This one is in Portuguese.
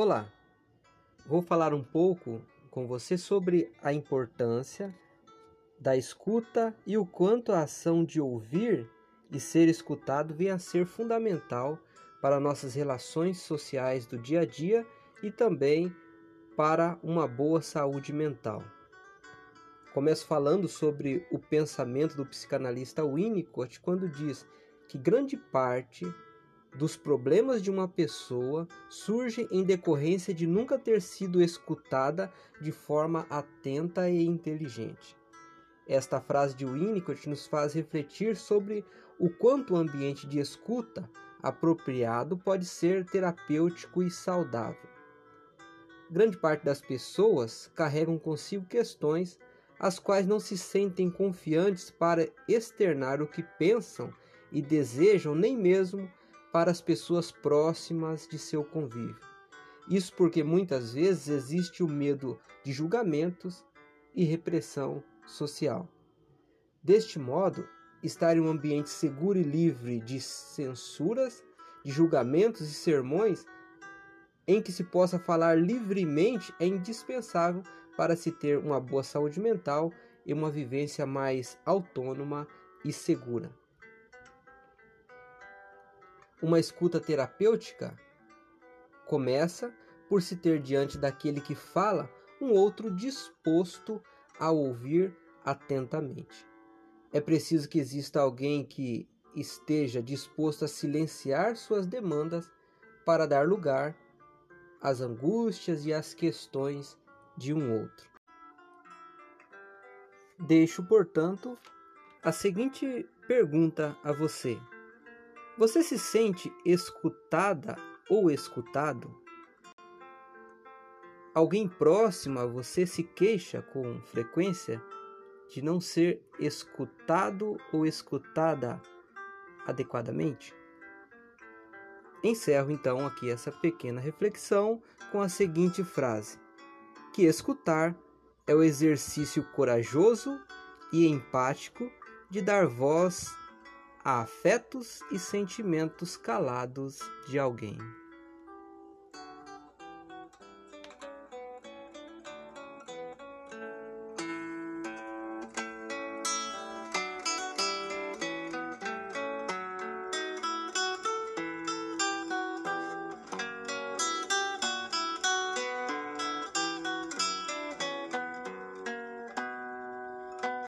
Olá, vou falar um pouco com você sobre a importância da escuta e o quanto a ação de ouvir e ser escutado vem a ser fundamental para nossas relações sociais do dia a dia e também para uma boa saúde mental. Começo falando sobre o pensamento do psicanalista Winnicott quando diz que grande parte dos problemas de uma pessoa surge em decorrência de nunca ter sido escutada de forma atenta e inteligente. Esta frase de Winnicott nos faz refletir sobre o quanto o ambiente de escuta apropriado pode ser terapêutico e saudável. Grande parte das pessoas carregam consigo questões as quais não se sentem confiantes para externar o que pensam e desejam, nem mesmo para as pessoas próximas de seu convívio. Isso porque muitas vezes existe o medo de julgamentos e repressão social. Deste modo, estar em um ambiente seguro e livre de censuras, de julgamentos e sermões em que se possa falar livremente é indispensável para se ter uma boa saúde mental e uma vivência mais autônoma e segura. Uma escuta terapêutica começa por se ter diante daquele que fala um outro disposto a ouvir atentamente. É preciso que exista alguém que esteja disposto a silenciar suas demandas para dar lugar às angústias e às questões de um outro. Deixo, portanto, a seguinte pergunta a você: Você se sente escutada ou escutado? Alguém próximo a você se queixa com frequência de não ser escutado ou escutada adequadamente? Encerro então aqui essa pequena reflexão com a seguinte frase: que escutar é o exercício corajoso e empático de dar voz a afetos e sentimentos calados de alguém.